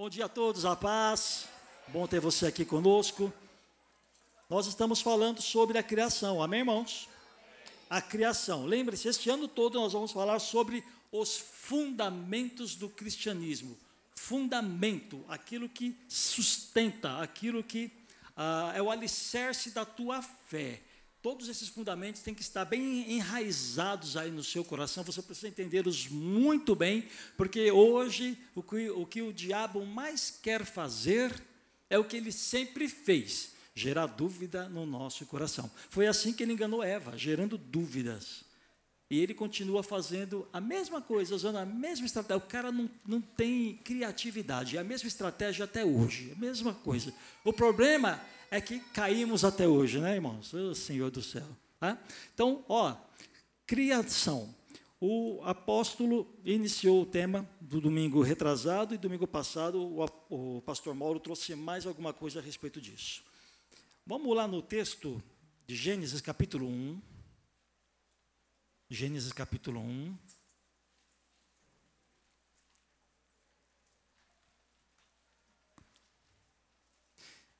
Bom dia a todos, a paz. Bom ter você aqui conosco. Nós estamos falando sobre a criação, amém, irmãos? A criação. Lembre-se, este ano todo nós vamos falar sobre os fundamentos do cristianismo fundamento, aquilo que sustenta, aquilo que ah, é o alicerce da tua fé. Todos esses fundamentos têm que estar bem enraizados aí no seu coração, você precisa entendê-los muito bem, porque hoje o que, o que o diabo mais quer fazer é o que ele sempre fez, gerar dúvida no nosso coração. Foi assim que ele enganou Eva, gerando dúvidas. E ele continua fazendo a mesma coisa, usando a mesma estratégia. O cara não, não tem criatividade, é a mesma estratégia até hoje, a mesma coisa. O problema é que caímos até hoje, né, irmãos? Oh, Senhor do céu. Tá? Então, ó, criação. O apóstolo iniciou o tema do domingo retrasado e domingo passado o, o pastor Mauro trouxe mais alguma coisa a respeito disso. Vamos lá no texto de Gênesis capítulo 1. Gênesis capítulo 1.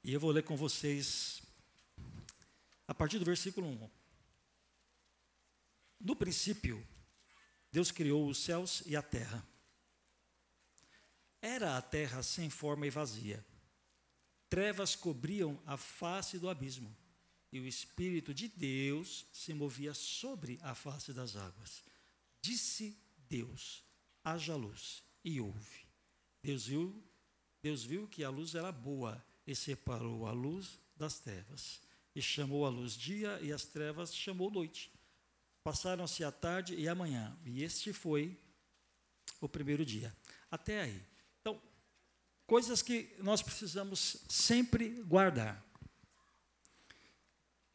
E eu vou ler com vocês a partir do versículo 1. No princípio, Deus criou os céus e a terra. Era a terra sem forma e vazia. Trevas cobriam a face do abismo e o Espírito de Deus se movia sobre a face das águas. Disse Deus: haja luz, e houve. Deus viu, Deus viu que a luz era boa e separou a luz das trevas. E chamou a luz dia e as trevas chamou noite. Passaram-se a tarde e a manhã, e este foi o primeiro dia. Até aí. Então, coisas que nós precisamos sempre guardar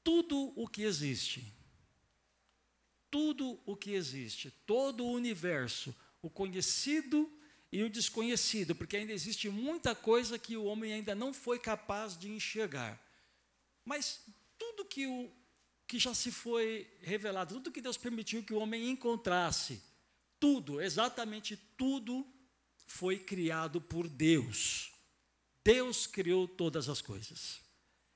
tudo o que existe, tudo o que existe, todo o universo, o conhecido e o desconhecido, porque ainda existe muita coisa que o homem ainda não foi capaz de enxergar. Mas tudo que, o, que já se foi revelado, tudo que Deus permitiu que o homem encontrasse, tudo, exatamente tudo, foi criado por Deus. Deus criou todas as coisas.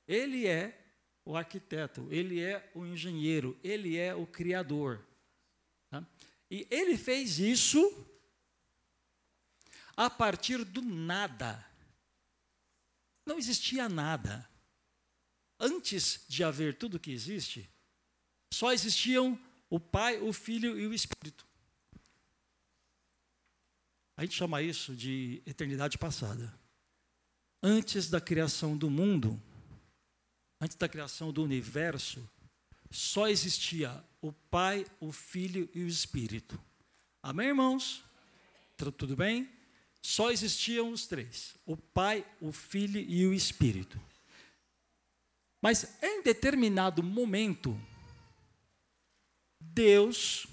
Ele é o arquiteto, ele é o engenheiro, ele é o criador. Tá? E ele fez isso a partir do nada. Não existia nada. Antes de haver tudo que existe, só existiam o Pai, o Filho e o Espírito. A gente chama isso de eternidade passada. Antes da criação do mundo, antes da criação do universo, só existia o Pai, o Filho e o Espírito. Amém, irmãos? Tudo bem? Só existiam os três: o Pai, o Filho e o Espírito. Mas em determinado momento, Deus,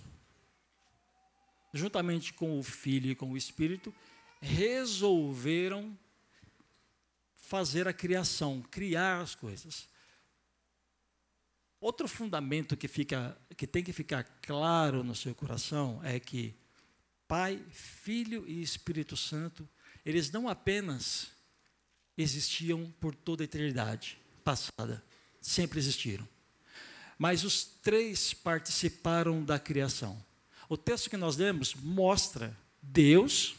juntamente com o Filho e com o Espírito, resolveram fazer a criação, criar as coisas. Outro fundamento que, fica, que tem que ficar claro no seu coração é que Pai, Filho e Espírito Santo, eles não apenas existiam por toda a eternidade passada, sempre existiram. Mas os três participaram da criação. O texto que nós lemos mostra Deus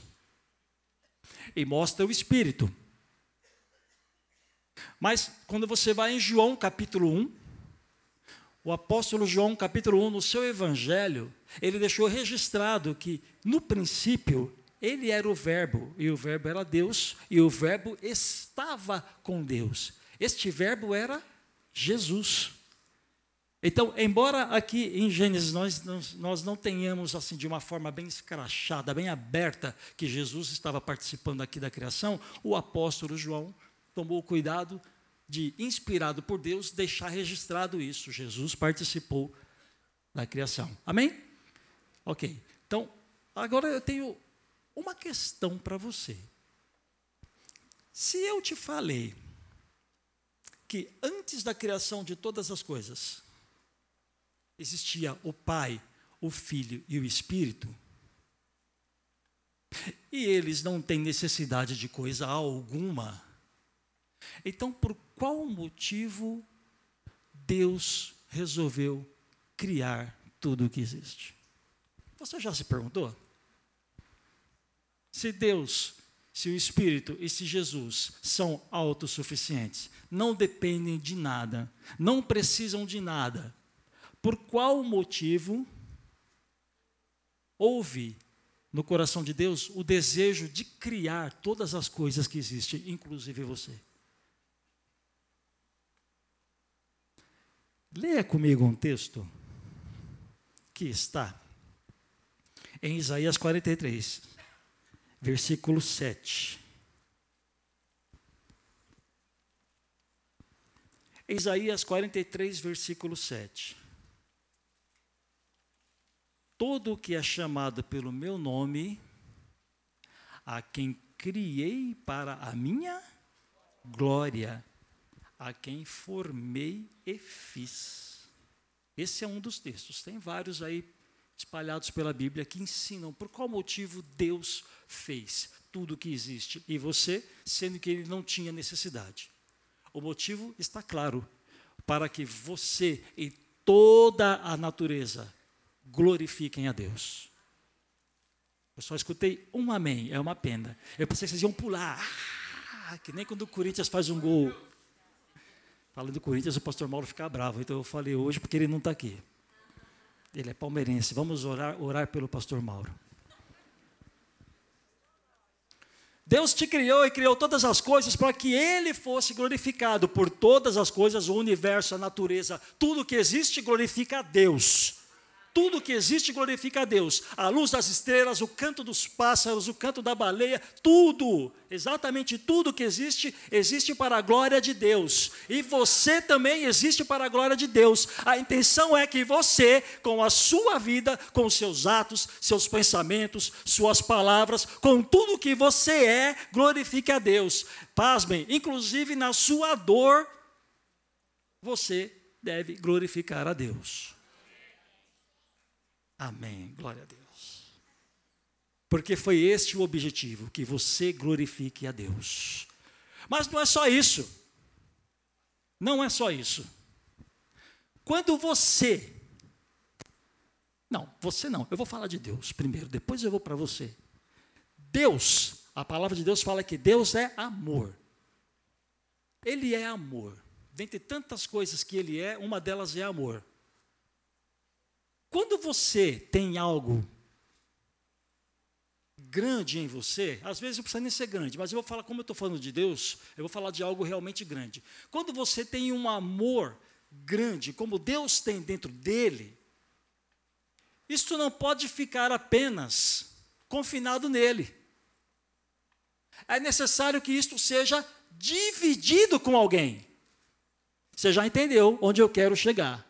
e mostra o Espírito. Mas quando você vai em João capítulo 1, o apóstolo João, capítulo 1, no seu evangelho, ele deixou registrado que, no princípio, ele era o Verbo, e o Verbo era Deus, e o Verbo estava com Deus. Este Verbo era Jesus. Então, embora aqui em Gênesis nós, nós, não tenhamos assim de uma forma bem escrachada, bem aberta, que Jesus estava participando aqui da criação, o apóstolo João tomou cuidado de, inspirado por Deus, deixar registrado isso. Jesus participou da criação. Amém? Ok. Então, agora eu tenho uma questão para você. Se eu te falei que antes da criação de todas as coisas, existia o Pai, o Filho e o Espírito, e eles não têm necessidade de coisa alguma, então por qual motivo Deus resolveu criar tudo o que existe? Você já se perguntou? Se Deus, se o Espírito e se Jesus são autossuficientes, não dependem de nada, não precisam de nada, por qual motivo houve no coração de Deus o desejo de criar todas as coisas que existem, inclusive você? Leia comigo um texto que está em Isaías 43, versículo 7. Isaías 43, versículo 7 todo o que é chamado pelo meu nome, a quem criei para a minha glória, a quem formei e fiz. Esse é um dos textos. Tem vários aí espalhados pela Bíblia que ensinam por qual motivo Deus fez tudo o que existe e você, sendo que ele não tinha necessidade. O motivo está claro, para que você e toda a natureza glorifiquem a Deus. Eu só escutei um amém, é uma pena. Eu pensei que vocês iam pular, ah, que nem quando o Corinthians faz um gol. Falando do Corinthians, o pastor Mauro fica bravo, então eu falei hoje porque ele não está aqui. Ele é palmeirense. Vamos orar, orar pelo pastor Mauro. Deus te criou e criou todas as coisas para que Ele fosse glorificado por todas as coisas, o universo, a natureza, tudo que existe glorifica a Deus. Tudo que existe glorifica a Deus. A luz das estrelas, o canto dos pássaros, o canto da baleia, tudo, exatamente tudo que existe, existe para a glória de Deus. E você também existe para a glória de Deus. A intenção é que você, com a sua vida, com seus atos, seus pensamentos, suas palavras, com tudo que você é, glorifique a Deus. Pasmem, inclusive na sua dor, você deve glorificar a Deus. Amém. Glória a Deus. Porque foi este o objetivo, que você glorifique a Deus. Mas não é só isso. Não é só isso. Quando você. Não, você não. Eu vou falar de Deus primeiro, depois eu vou para você. Deus, a palavra de Deus fala que Deus é amor. Ele é amor. Dentre tantas coisas que ele é, uma delas é amor. Quando você tem algo grande em você, às vezes não precisa nem ser grande, mas eu vou falar, como eu estou falando de Deus, eu vou falar de algo realmente grande. Quando você tem um amor grande, como Deus tem dentro dele, isto não pode ficar apenas confinado nele. É necessário que isto seja dividido com alguém. Você já entendeu onde eu quero chegar.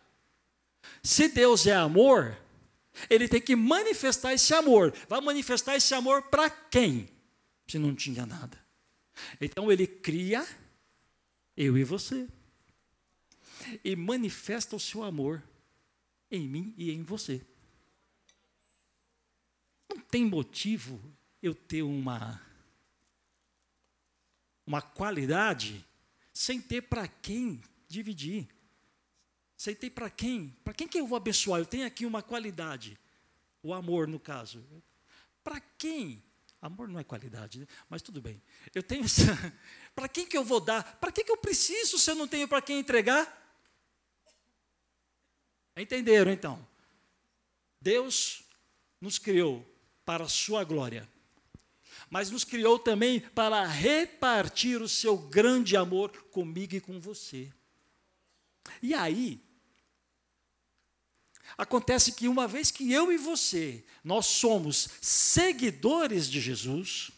Se Deus é amor, ele tem que manifestar esse amor. Vai manifestar esse amor para quem? Se não tinha nada. Então ele cria eu e você. E manifesta o seu amor em mim e em você. Não tem motivo eu ter uma uma qualidade sem ter para quem dividir. Aceitei para quem? Para quem que eu vou abençoar? Eu tenho aqui uma qualidade. O amor, no caso. Para quem? Amor não é qualidade, né? mas tudo bem. Eu tenho para quem que eu vou dar? Para que, que eu preciso se eu não tenho para quem entregar? Entenderam então? Deus nos criou para a sua glória, mas nos criou também para repartir o seu grande amor comigo e com você. E aí, Acontece que uma vez que eu e você, nós somos seguidores de Jesus,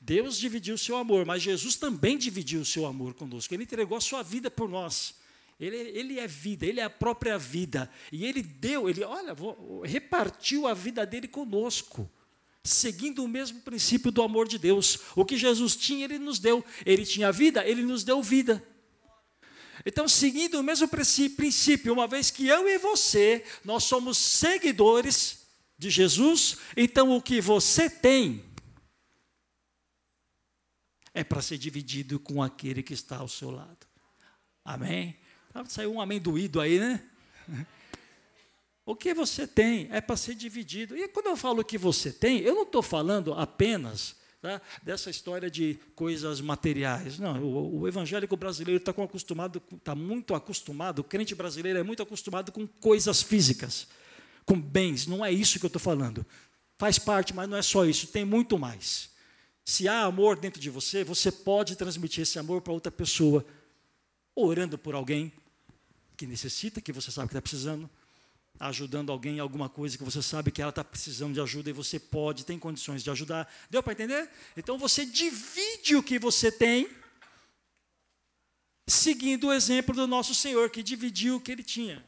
Deus dividiu o seu amor, mas Jesus também dividiu o seu amor conosco. Ele entregou a sua vida por nós. Ele, ele é vida, ele é a própria vida. E ele deu, ele, olha, repartiu a vida dele conosco, seguindo o mesmo princípio do amor de Deus. O que Jesus tinha, ele nos deu. Ele tinha vida, ele nos deu vida. Então, seguindo o mesmo princípio, uma vez que eu e você, nós somos seguidores de Jesus, então o que você tem é para ser dividido com aquele que está ao seu lado. Amém? Saiu um amém doído aí, né? O que você tem é para ser dividido. E quando eu falo que você tem, eu não estou falando apenas tá, dessa história de coisas materiais. Não, o, o evangélico brasileiro está acostumado, está muito acostumado, o crente brasileiro é muito acostumado com coisas físicas, com bens. Não é isso que eu estou falando. Faz parte, mas não é só isso, tem muito mais. Se há amor dentro de você, você pode transmitir esse amor para outra pessoa, orando por alguém que necessita, que você sabe que está precisando, ajudando alguém em alguma coisa que você sabe que ela está precisando de ajuda e você pode, tem condições de ajudar. Deu para entender? Então você divide o que você tem, seguindo o exemplo do nosso Senhor, que dividiu o que ele tinha.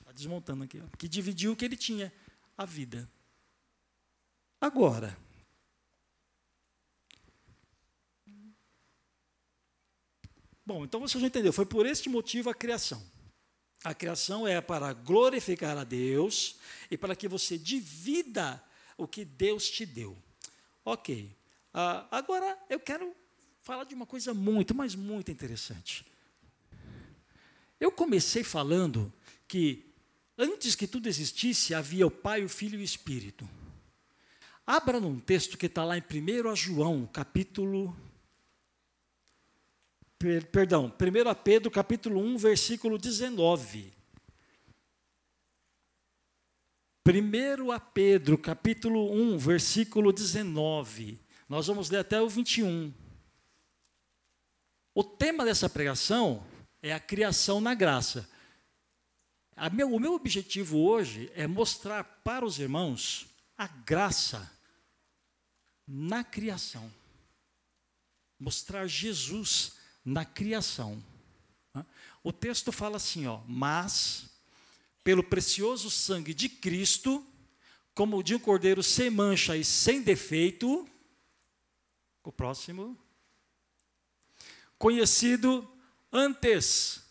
Está desmontando aqui, ó, que dividiu o que ele tinha, a vida. Agora, Bom, então você já entendeu, foi por este motivo a criação. A criação é para glorificar a Deus e para que você divida o que Deus te deu. Ok. Uh, agora eu quero falar de uma coisa muito, mas muito interessante. Eu comecei falando que antes que tudo existisse, havia o Pai, o Filho e o Espírito. Abra num texto que está lá em 1 João, capítulo per, perdão, 1 Pedro capítulo 1, versículo 19. 1 a Pedro, capítulo 1, versículo 19. Nós vamos ler até o 21. O tema dessa pregação é a criação na graça. Meu, o meu objetivo hoje é mostrar para os irmãos a graça na criação. Mostrar Jesus na criação. O texto fala assim, ó, mas pelo precioso sangue de Cristo, como de um cordeiro sem mancha e sem defeito, o próximo, conhecido antes,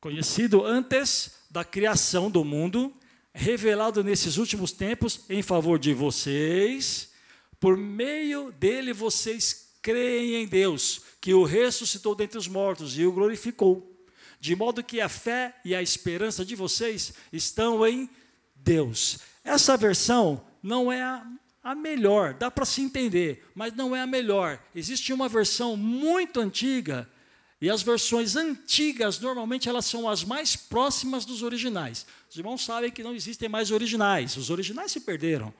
conhecido antes da criação do mundo, revelado nesses últimos tempos em favor de vocês, por meio dele vocês creem em Deus, que o ressuscitou dentre os mortos e o glorificou. De modo que a fé e a esperança de vocês estão em Deus. Essa versão não é a, a melhor, dá para se entender, mas não é a melhor. Existe uma versão muito antiga, e as versões antigas, normalmente, elas são as mais próximas dos originais. Os irmãos sabem que não existem mais originais, os originais se perderam.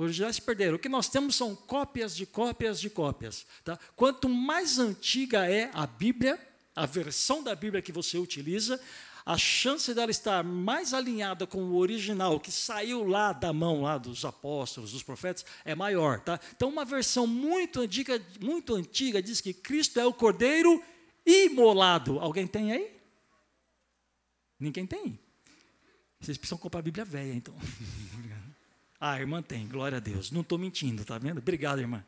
Os se perderam. O que nós temos são cópias de cópias de cópias. Tá? Quanto mais antiga é a Bíblia, a versão da Bíblia que você utiliza, a chance dela estar mais alinhada com o original que saiu lá da mão lá dos apóstolos, dos profetas, é maior, tá? Então uma versão muito antiga, muito antiga diz que Cristo é o Cordeiro imolado. Alguém tem aí? Ninguém tem. Vocês precisam comprar a Bíblia velha, então. Ah, a irmã tem, glória a Deus. Não estou mentindo, tá vendo? Obrigado, irmã.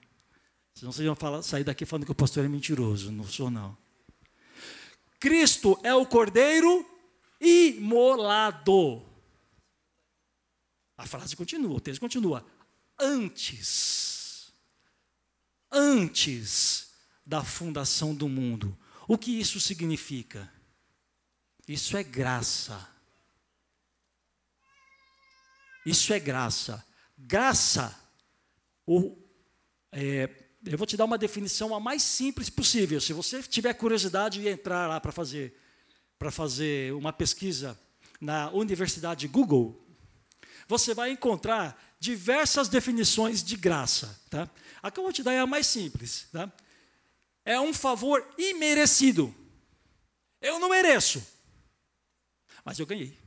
Senão vocês vão falar, sair daqui falando que o pastor é mentiroso. Não sou, não. Cristo é o cordeiro imolado. A frase continua, o texto continua. Antes, antes da fundação do mundo. O que isso significa? Isso é graça. Isso é graça. Graça, o, é, eu vou te dar uma definição a mais simples possível. Se você tiver curiosidade de entrar lá para fazer, para fazer uma pesquisa na Universidade Google, você vai encontrar diversas definições de graça. Tá? A que eu vou te dar é a mais simples. Tá? É um favor imerecido. Eu não mereço. mas eu ganhei.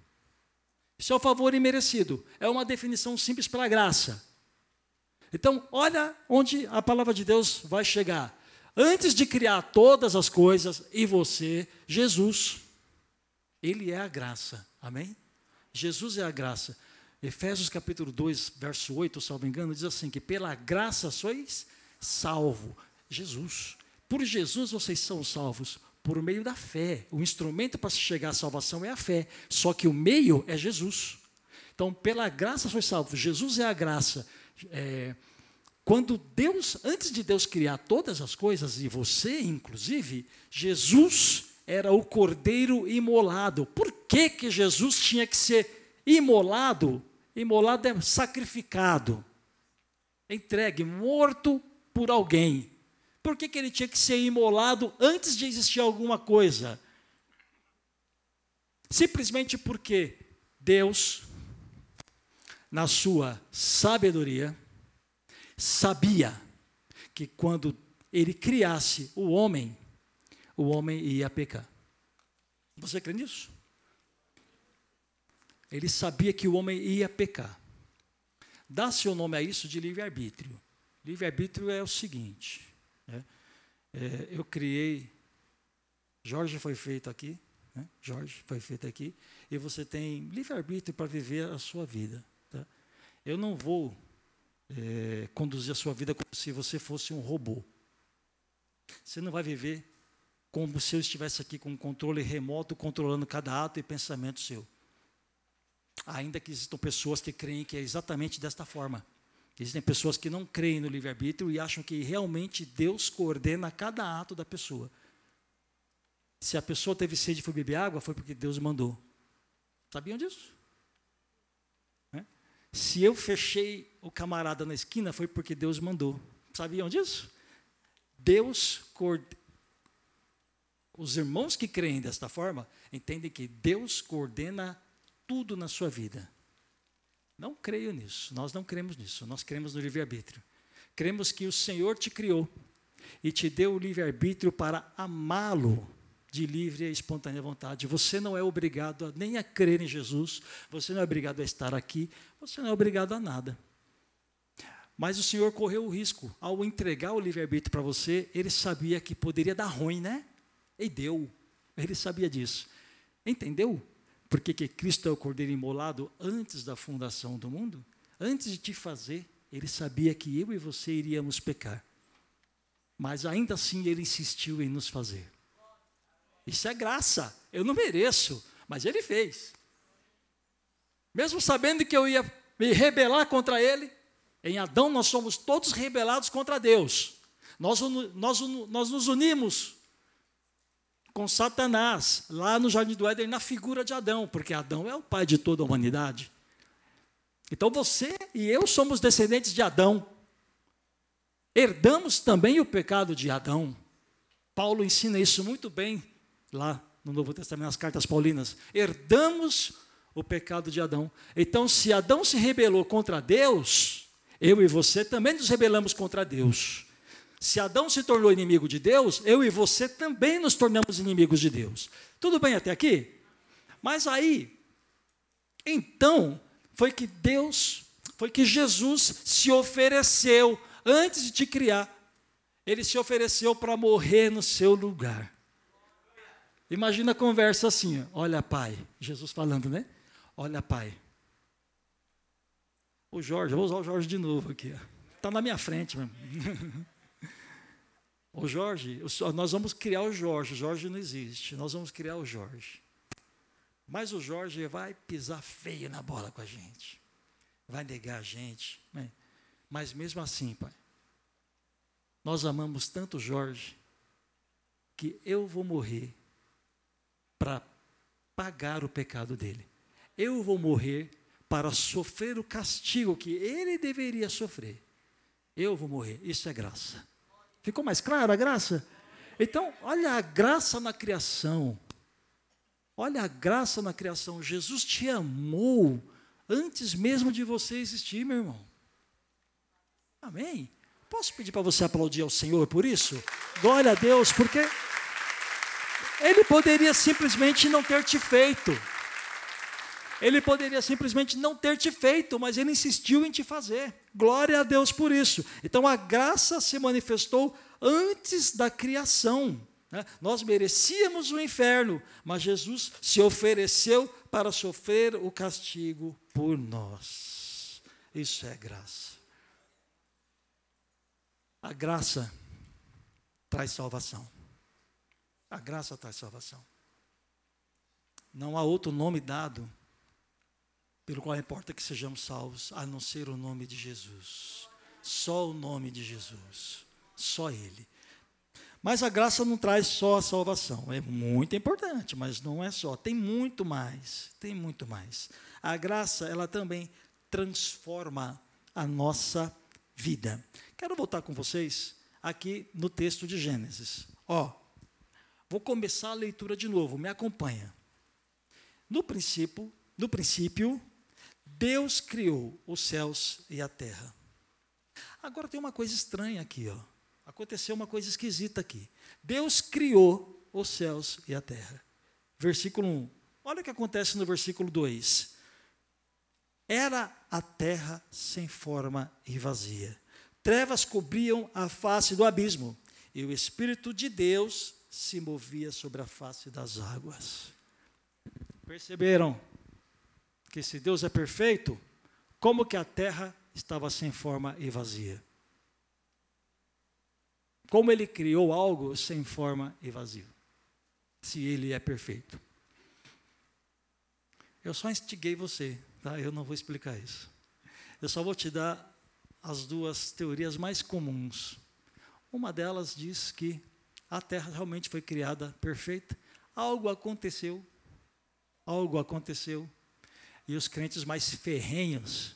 Isso é o favor imerecido. É uma definição simples para a graça. Então, olha onde a palavra de Deus vai chegar. Antes de criar todas as coisas, e você, Jesus, Ele é a graça. Amém? Jesus é a graça. Efésios capítulo 2, verso 8, salvo engano, diz assim: que pela graça sois salvo. Jesus. Por Jesus vocês são salvos por meio da fé. O instrumento para se chegar à salvação é a fé, só que o meio é Jesus. Então, pela graça sois salvos. Jesus é a graça. É, quando Deus, antes de Deus criar todas as coisas, e você inclusive, Jesus era o cordeiro imolado. Por que, que Jesus tinha que ser imolado? Imolado é sacrificado, entregue, morto por alguém. Por que, que ele tinha que ser imolado antes de existir alguma coisa? Simplesmente porque Deus, na sua sabedoria, sabia que quando ele criasse o homem, o homem ia pecar. Você crê nisso? Ele sabia que o homem ia pecar. Dá seu nome a isso de livre-arbítrio. Livre-arbítrio é o seguinte? É, eu criei, Jorge foi feito aqui, né? Jorge foi feito aqui, e você tem livre-arbítrio para viver a sua vida. Tá? Eu não vou é, conduzir a sua vida como se você fosse um robô. Você não vai viver como se eu estivesse aqui com um controle remoto, controlando cada ato e pensamento seu. Ainda que existam pessoas que creem que é exatamente desta forma. Existem pessoas que não creem no livre-arbítrio e acham que realmente Deus coordena cada ato da pessoa. Se a pessoa teve sede e foi beber água, foi porque Deus mandou. Sabiam disso? É? Se eu fechei o camarada na esquina, foi porque Deus mandou. Sabiam disso? Deus Os irmãos que creem desta forma entendem que Deus coordena tudo na sua vida. Não creio nisso, nós não cremos nisso, nós cremos no livre-arbítrio. Cremos que o Senhor te criou e te deu o livre-arbítrio para amá-lo de livre e espontânea vontade. Você não é obrigado a, nem a crer em Jesus, você não é obrigado a estar aqui, você não é obrigado a nada. Mas o Senhor correu o risco, ao entregar o livre-arbítrio para você, ele sabia que poderia dar ruim, né? E deu. Ele sabia disso. Entendeu? Porque que Cristo é o cordeiro imolado antes da fundação do mundo? Antes de te fazer, ele sabia que eu e você iríamos pecar. Mas ainda assim ele insistiu em nos fazer. Isso é graça. Eu não mereço, mas ele fez. Mesmo sabendo que eu ia me rebelar contra ele, em Adão nós somos todos rebelados contra Deus. Nós, nós, nós nos unimos com Satanás, lá no Jardim do Éden, na figura de Adão, porque Adão é o pai de toda a humanidade. Então você e eu somos descendentes de Adão. Herdamos também o pecado de Adão. Paulo ensina isso muito bem lá no Novo Testamento, nas cartas paulinas. Herdamos o pecado de Adão. Então, se Adão se rebelou contra Deus, eu e você também nos rebelamos contra Deus. Se Adão se tornou inimigo de Deus, eu e você também nos tornamos inimigos de Deus. Tudo bem até aqui? Mas aí, então, foi que Deus, foi que Jesus se ofereceu antes de te criar. Ele se ofereceu para morrer no seu lugar. Imagina a conversa assim: olha, pai, Jesus falando, né? Olha, pai. O Jorge, vou usar o Jorge de novo aqui. Está na minha frente mesmo. O Jorge, nós vamos criar o Jorge. O Jorge não existe. Nós vamos criar o Jorge. Mas o Jorge vai pisar feio na bola com a gente. Vai negar a gente. Né? Mas mesmo assim, pai, nós amamos tanto o Jorge que eu vou morrer para pagar o pecado dele. Eu vou morrer para sofrer o castigo que ele deveria sofrer. Eu vou morrer. Isso é graça. Ficou mais clara a graça? Então, olha a graça na criação. Olha a graça na criação. Jesus te amou antes mesmo de você existir, meu irmão. Amém? Posso pedir para você aplaudir ao Senhor por isso? Glória a Deus, porque Ele poderia simplesmente não ter te feito. Ele poderia simplesmente não ter te feito, mas ele insistiu em te fazer. Glória a Deus por isso. Então a graça se manifestou antes da criação. Né? Nós merecíamos o inferno, mas Jesus se ofereceu para sofrer o castigo por nós. Isso é graça. A graça traz salvação. A graça traz salvação. Não há outro nome dado pelo qual importa que sejamos salvos, a não ser o nome de Jesus. Só o nome de Jesus. Só Ele. Mas a graça não traz só a salvação. É muito importante, mas não é só. Tem muito mais. Tem muito mais. A graça, ela também transforma a nossa vida. Quero voltar com vocês aqui no texto de Gênesis. Ó, vou começar a leitura de novo. Me acompanha. No princípio, no princípio, Deus criou os céus e a terra. Agora tem uma coisa estranha aqui, ó. Aconteceu uma coisa esquisita aqui. Deus criou os céus e a terra. Versículo 1. Olha o que acontece no versículo 2. Era a terra sem forma e vazia. Trevas cobriam a face do abismo, e o Espírito de Deus se movia sobre a face das águas. Perceberam que se Deus é perfeito, como que a terra estava sem forma e vazia? Como ele criou algo sem forma e vazio? Se ele é perfeito. Eu só instiguei você, tá? Eu não vou explicar isso. Eu só vou te dar as duas teorias mais comuns. Uma delas diz que a Terra realmente foi criada perfeita, algo aconteceu algo aconteceu. E os crentes mais ferrenhos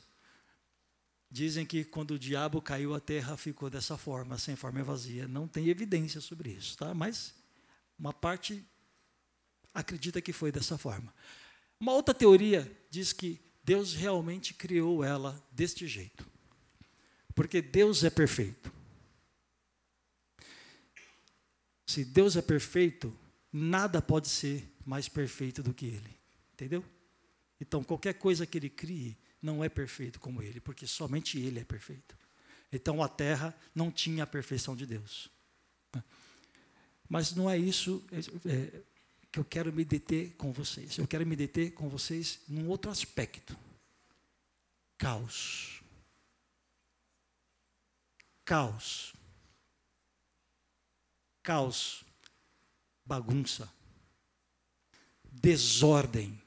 dizem que quando o diabo caiu, a terra ficou dessa forma, sem forma vazia. Não tem evidência sobre isso, tá? Mas uma parte acredita que foi dessa forma. Uma outra teoria diz que Deus realmente criou ela deste jeito. Porque Deus é perfeito. Se Deus é perfeito, nada pode ser mais perfeito do que Ele. Entendeu? Então, qualquer coisa que ele crie não é perfeito como ele, porque somente ele é perfeito. Então, a terra não tinha a perfeição de Deus. Mas não é isso é, que eu quero me deter com vocês. Eu quero me deter com vocês num outro aspecto: caos. Caos. Caos. Bagunça. Desordem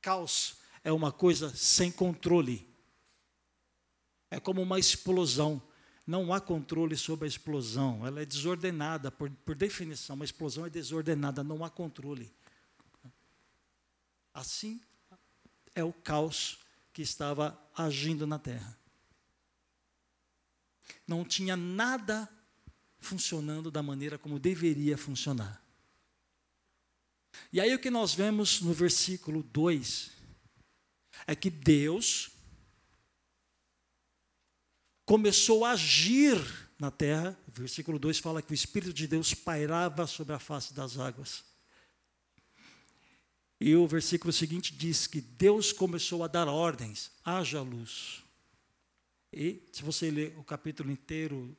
Caos é uma coisa sem controle. É como uma explosão. Não há controle sobre a explosão. Ela é desordenada, por, por definição. Uma explosão é desordenada, não há controle. Assim é o caos que estava agindo na terra. Não tinha nada funcionando da maneira como deveria funcionar. E aí o que nós vemos no versículo 2 é que Deus começou a agir na terra. O versículo 2 fala que o Espírito de Deus pairava sobre a face das águas. E o versículo seguinte diz que Deus começou a dar ordens: haja luz. E se você ler o capítulo inteiro,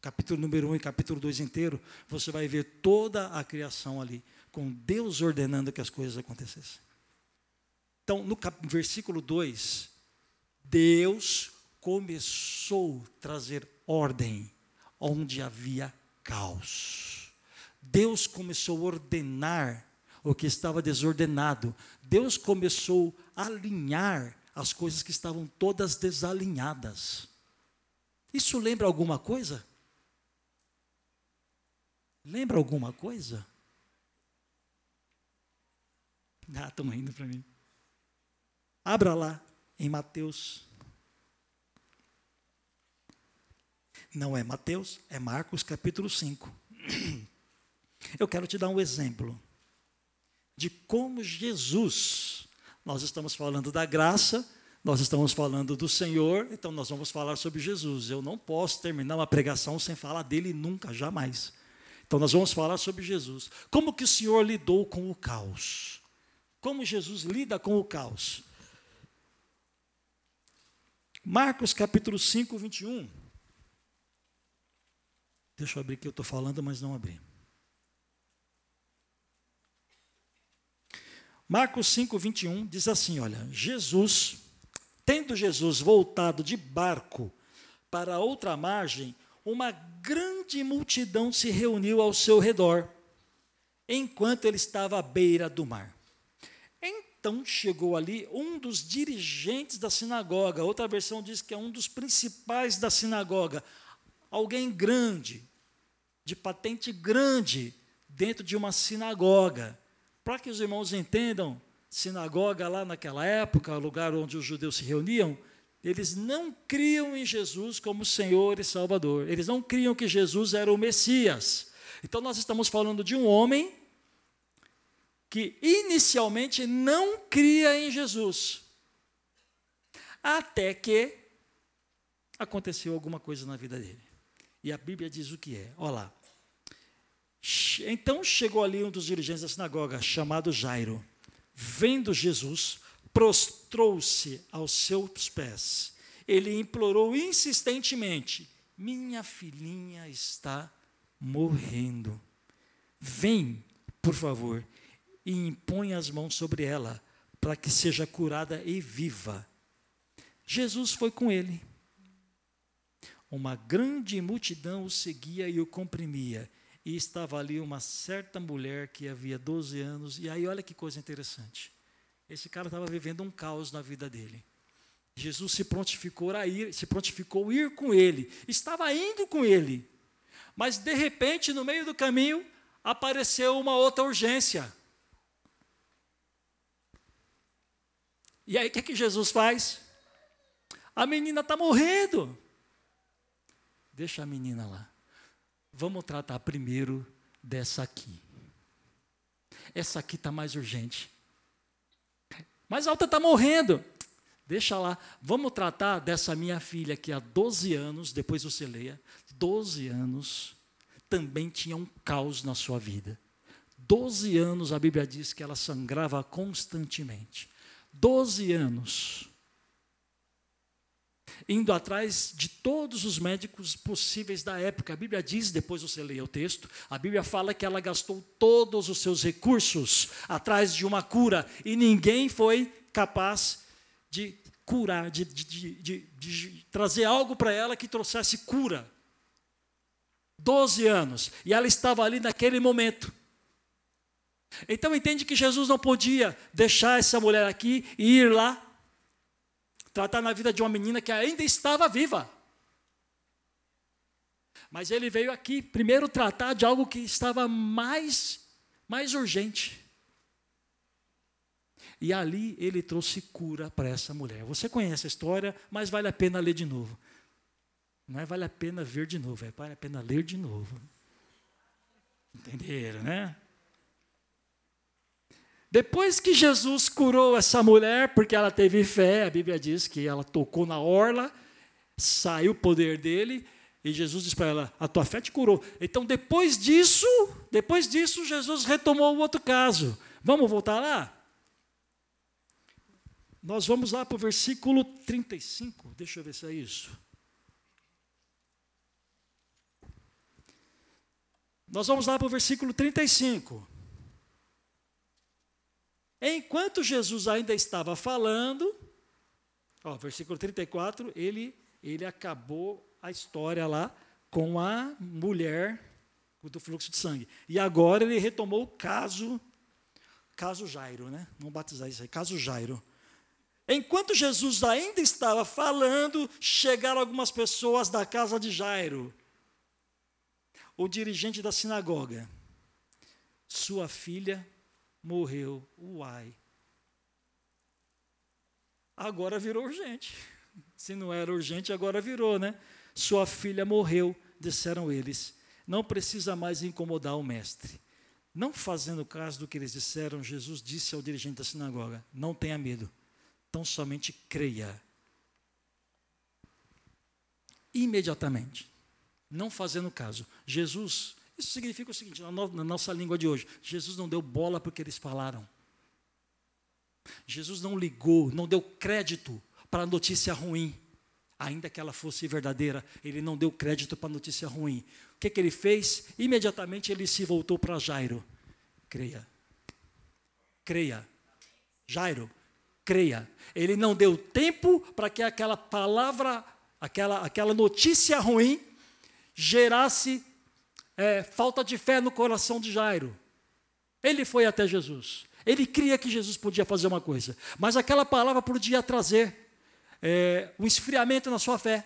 capítulo número 1 um e capítulo 2 inteiro, você vai ver toda a criação ali com Deus ordenando que as coisas acontecessem. Então, no versículo 2, Deus começou a trazer ordem onde havia caos. Deus começou a ordenar o que estava desordenado. Deus começou a alinhar as coisas que estavam todas desalinhadas. Isso lembra alguma coisa? Lembra alguma coisa? Ah, estão rindo para mim. Abra lá em Mateus. Não é Mateus, é Marcos capítulo 5. Eu quero te dar um exemplo de como Jesus, nós estamos falando da graça, nós estamos falando do Senhor, então nós vamos falar sobre Jesus. Eu não posso terminar uma pregação sem falar dele nunca, jamais. Então nós vamos falar sobre Jesus. Como que o Senhor lidou com o caos? Como Jesus lida com o caos. Marcos capítulo 5, 21. Deixa eu abrir que eu estou falando, mas não abri. Marcos 5, 21 diz assim: Olha, Jesus, tendo Jesus voltado de barco para outra margem, uma grande multidão se reuniu ao seu redor, enquanto ele estava à beira do mar. Então chegou ali um dos dirigentes da sinagoga, outra versão diz que é um dos principais da sinagoga, alguém grande, de patente grande, dentro de uma sinagoga. Para que os irmãos entendam, sinagoga lá naquela época, lugar onde os judeus se reuniam, eles não criam em Jesus como Senhor e Salvador. Eles não criam que Jesus era o Messias. Então nós estamos falando de um homem que inicialmente não cria em Jesus. Até que aconteceu alguma coisa na vida dele. E a Bíblia diz o que é. Olha lá. Então chegou ali um dos dirigentes da sinagoga, chamado Jairo. Vendo Jesus, prostrou-se aos seus pés. Ele implorou insistentemente: Minha filhinha está morrendo. Vem, por favor, e impõe as mãos sobre ela, para que seja curada e viva. Jesus foi com ele. Uma grande multidão o seguia e o comprimia. E estava ali uma certa mulher que havia 12 anos. E aí, olha que coisa interessante. Esse cara estava vivendo um caos na vida dele. Jesus se prontificou a ir, se prontificou ir com ele. Estava indo com ele. Mas de repente, no meio do caminho, apareceu uma outra urgência. E aí o que, é que Jesus faz? A menina está morrendo. Deixa a menina lá. Vamos tratar primeiro dessa aqui. Essa aqui está mais urgente. Mas a outra está morrendo. Deixa lá. Vamos tratar dessa minha filha que há 12 anos, depois você leia, 12 anos, também tinha um caos na sua vida. 12 anos a Bíblia diz que ela sangrava constantemente. 12 anos, indo atrás de todos os médicos possíveis da época. A Bíblia diz, depois você leia o texto, a Bíblia fala que ela gastou todos os seus recursos atrás de uma cura e ninguém foi capaz de curar, de, de, de, de trazer algo para ela que trouxesse cura. Doze anos, e ela estava ali naquele momento. Então entende que Jesus não podia deixar essa mulher aqui e ir lá tratar na vida de uma menina que ainda estava viva. Mas ele veio aqui primeiro tratar de algo que estava mais mais urgente. E ali ele trouxe cura para essa mulher. Você conhece a história, mas vale a pena ler de novo. Não é vale a pena ver de novo, é vale a pena ler de novo. Entenderam, né? Depois que Jesus curou essa mulher, porque ela teve fé, a Bíblia diz que ela tocou na orla, saiu o poder dele, e Jesus disse para ela: A tua fé te curou. Então, depois disso, depois disso, Jesus retomou o outro caso. Vamos voltar lá? Nós vamos lá para o versículo 35. Deixa eu ver se é isso. Nós vamos lá para o versículo 35. Enquanto Jesus ainda estava falando, ó, versículo 34, ele, ele acabou a história lá com a mulher do fluxo de sangue. E agora ele retomou o caso, caso Jairo, né? Vamos batizar isso aí, caso Jairo. Enquanto Jesus ainda estava falando, chegaram algumas pessoas da casa de Jairo, o dirigente da sinagoga. Sua filha morreu. Uai. Agora virou urgente. Se não era urgente, agora virou, né? Sua filha morreu, disseram eles. Não precisa mais incomodar o mestre. Não fazendo caso do que eles disseram, Jesus disse ao dirigente da sinagoga: Não tenha medo, tão somente creia. Imediatamente, não fazendo caso, Jesus isso significa o seguinte, na, nossa língua de hoje, Jesus não deu bola porque eles falaram. Jesus não ligou, não deu crédito para a notícia ruim, ainda que ela fosse verdadeira, ele não deu crédito para a notícia ruim. O que, que ele fez? Imediatamente ele se voltou para Jairo. Creia. Creia. Jairo, creia. Ele não deu tempo para que aquela palavra, aquela, aquela notícia ruim, gerasse é, falta de fé no coração de Jairo. Ele foi até Jesus. Ele cria que Jesus podia fazer uma coisa, mas aquela palavra podia trazer é, um esfriamento na sua fé.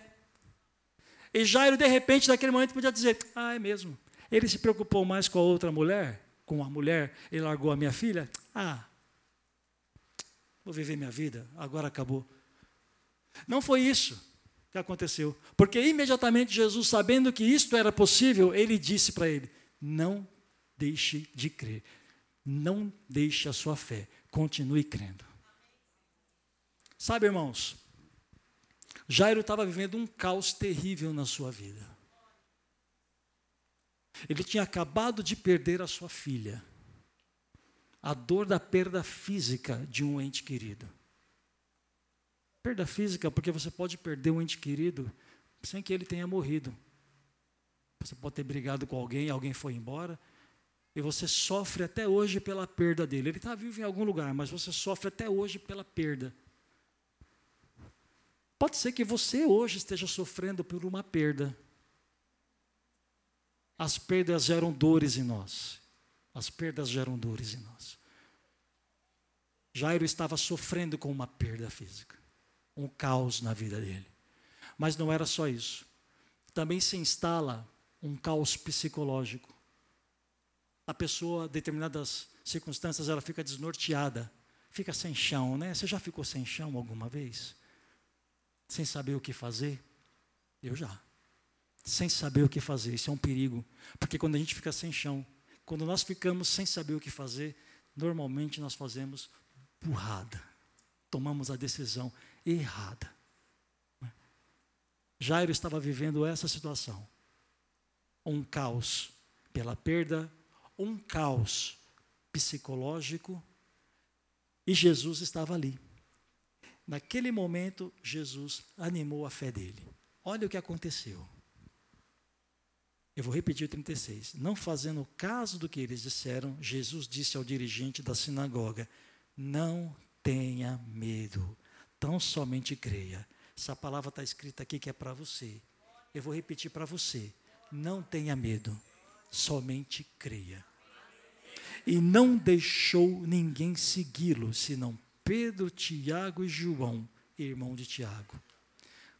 E Jairo, de repente, naquele momento, podia dizer: Ah, é mesmo. Ele se preocupou mais com a outra mulher, com a mulher, e largou a minha filha. Ah, vou viver minha vida, agora acabou. Não foi isso que aconteceu, porque imediatamente Jesus, sabendo que isto era possível, ele disse para ele: Não deixe de crer. Não deixe a sua fé, continue crendo. Sabe, irmãos, Jairo estava vivendo um caos terrível na sua vida. Ele tinha acabado de perder a sua filha. A dor da perda física de um ente querido. Perda física, porque você pode perder um ente querido sem que ele tenha morrido. Você pode ter brigado com alguém, alguém foi embora, e você sofre até hoje pela perda dele. Ele está vivo em algum lugar, mas você sofre até hoje pela perda. Pode ser que você hoje esteja sofrendo por uma perda. As perdas geram dores em nós. As perdas geram dores em nós. Jairo estava sofrendo com uma perda física, um caos na vida dele. Mas não era só isso. Também se instala um caos psicológico a pessoa, determinadas circunstâncias, ela fica desnorteada, fica sem chão, né? Você já ficou sem chão alguma vez? Sem saber o que fazer? Eu já. Sem saber o que fazer, isso é um perigo, porque quando a gente fica sem chão, quando nós ficamos sem saber o que fazer, normalmente nós fazemos burrada, tomamos a decisão errada. Jairo estava vivendo essa situação, um caos pela perda um caos psicológico e Jesus estava ali. Naquele momento, Jesus animou a fé dele. Olha o que aconteceu. Eu vou repetir o 36. Não fazendo caso do que eles disseram, Jesus disse ao dirigente da sinagoga: Não tenha medo, tão somente creia. Essa palavra está escrita aqui que é para você. Eu vou repetir para você: Não tenha medo somente creia. E não deixou ninguém segui-lo, senão Pedro, Tiago e João, irmão de Tiago.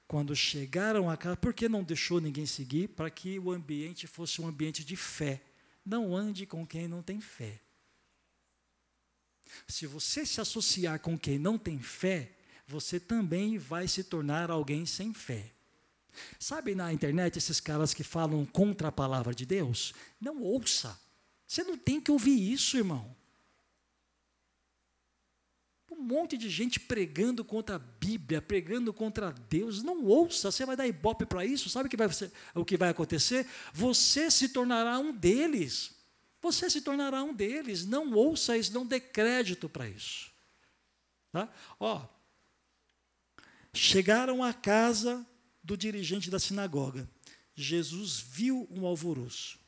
Quando chegaram a casa, por que não deixou ninguém seguir? Para que o ambiente fosse um ambiente de fé. Não ande com quem não tem fé. Se você se associar com quem não tem fé, você também vai se tornar alguém sem fé. Sabe na internet esses caras que falam contra a palavra de Deus? Não ouça. Você não tem que ouvir isso, irmão. Um monte de gente pregando contra a Bíblia, pregando contra Deus. Não ouça, você vai dar ibope para isso. Sabe o que, vai, o que vai acontecer? Você se tornará um deles. Você se tornará um deles. Não ouça isso, não dê crédito para isso. Tá? Ó, chegaram à casa do dirigente da sinagoga. Jesus viu um alvoroço,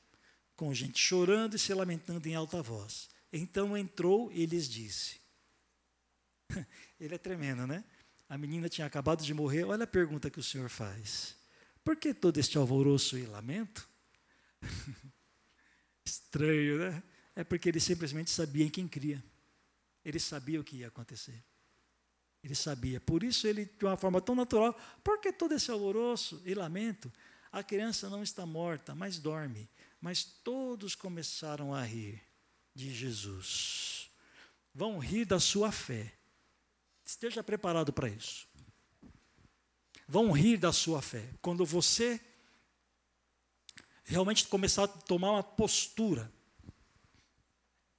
com gente chorando e se lamentando em alta voz. Então entrou e lhes disse: Ele é tremendo, né? A menina tinha acabado de morrer. Olha a pergunta que o Senhor faz: Por que todo este alvoroço e lamento? Estranho, né? É porque ele simplesmente sabia em quem cria. Ele sabia o que ia acontecer. Ele sabia. Por isso, ele, de uma forma tão natural, por que todo esse alvoroço e lamento? A criança não está morta, mas dorme. Mas todos começaram a rir de Jesus. Vão rir da sua fé. Esteja preparado para isso. Vão rir da sua fé. Quando você realmente começar a tomar uma postura,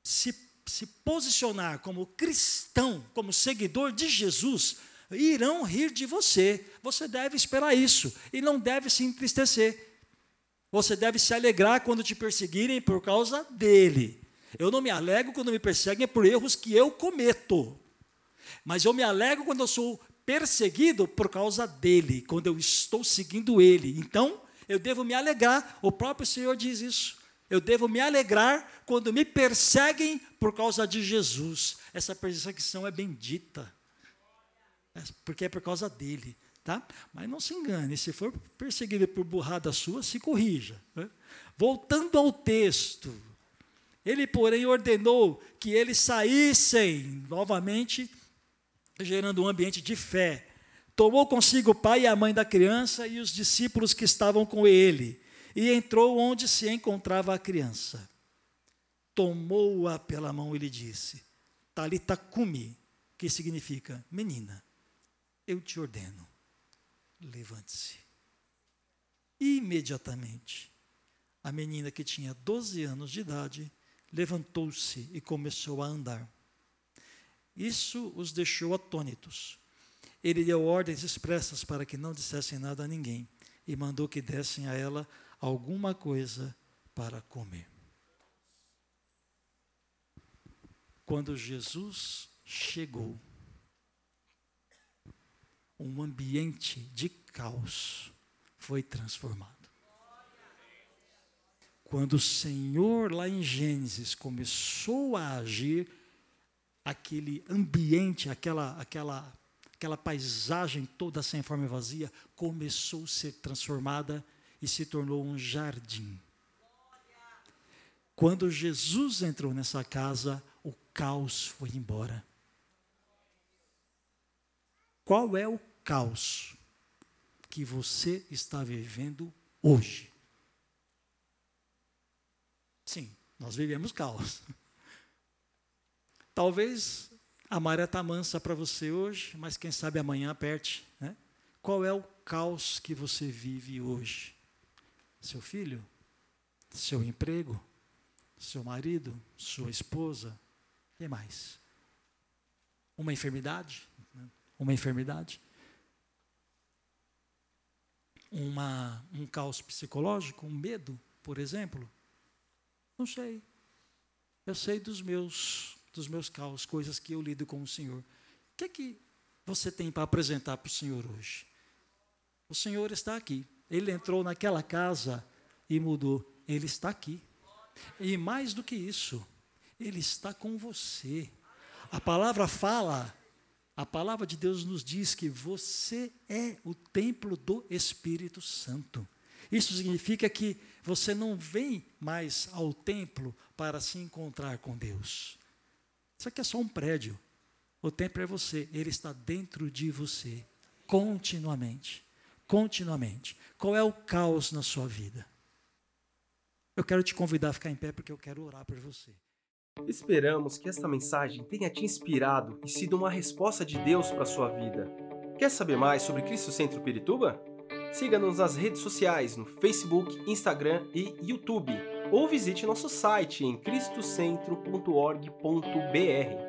se se posicionar como cristão, como seguidor de Jesus, irão rir de você. Você deve esperar isso e não deve se entristecer. Você deve se alegrar quando te perseguirem por causa dele. Eu não me alegro quando me perseguem por erros que eu cometo. Mas eu me alegro quando eu sou perseguido por causa dele, quando eu estou seguindo ele. Então, eu devo me alegrar, o próprio Senhor diz isso. Eu devo me alegrar quando me perseguem por causa de Jesus. Essa perseguição é bendita, é, porque é por causa dele. Tá? Mas não se engane, se for perseguido por burrada sua, se corrija. Né? Voltando ao texto, ele, porém, ordenou que eles saíssem novamente, gerando um ambiente de fé. Tomou consigo o pai e a mãe da criança e os discípulos que estavam com ele, e entrou onde se encontrava a criança. Tomou-a pela mão e lhe disse: Talita cumi, que significa menina, eu te ordeno levante-se. Imediatamente, a menina que tinha 12 anos de idade levantou-se e começou a andar. Isso os deixou atônitos. Ele deu ordens expressas para que não dissessem nada a ninguém e mandou que dessem a ela alguma coisa para comer. Quando Jesus chegou, um ambiente de caos foi transformado. Quando o Senhor, lá em Gênesis, começou a agir, aquele ambiente, aquela, aquela, aquela paisagem toda sem forma e vazia, começou a ser transformada e se tornou um jardim. Quando Jesus entrou nessa casa, o caos foi embora. Qual é o caos que você está vivendo hoje? Sim, nós vivemos caos. Talvez a maré está mansa para você hoje, mas quem sabe amanhã aperte. Né? Qual é o caos que você vive hoje? Seu filho? Seu emprego? Seu marido? Sua esposa? E mais? Uma enfermidade? uma enfermidade, uma, um caos psicológico, um medo, por exemplo? Não sei. Eu sei dos meus, dos meus caos, coisas que eu lido com o Senhor. O que é que você tem para apresentar para o Senhor hoje? O Senhor está aqui. Ele entrou naquela casa e mudou. Ele está aqui. E mais do que isso, Ele está com você. A palavra fala a palavra de Deus nos diz que você é o templo do Espírito Santo. Isso significa que você não vem mais ao templo para se encontrar com Deus. Isso aqui é só um prédio. O templo é você, ele está dentro de você, continuamente. Continuamente. Qual é o caos na sua vida? Eu quero te convidar a ficar em pé porque eu quero orar por você. Esperamos que esta mensagem tenha te inspirado e sido uma resposta de Deus para a sua vida. Quer saber mais sobre Cristo Centro Pirituba? Siga-nos nas redes sociais no Facebook, Instagram e YouTube, ou visite nosso site em cristocentro.org.br.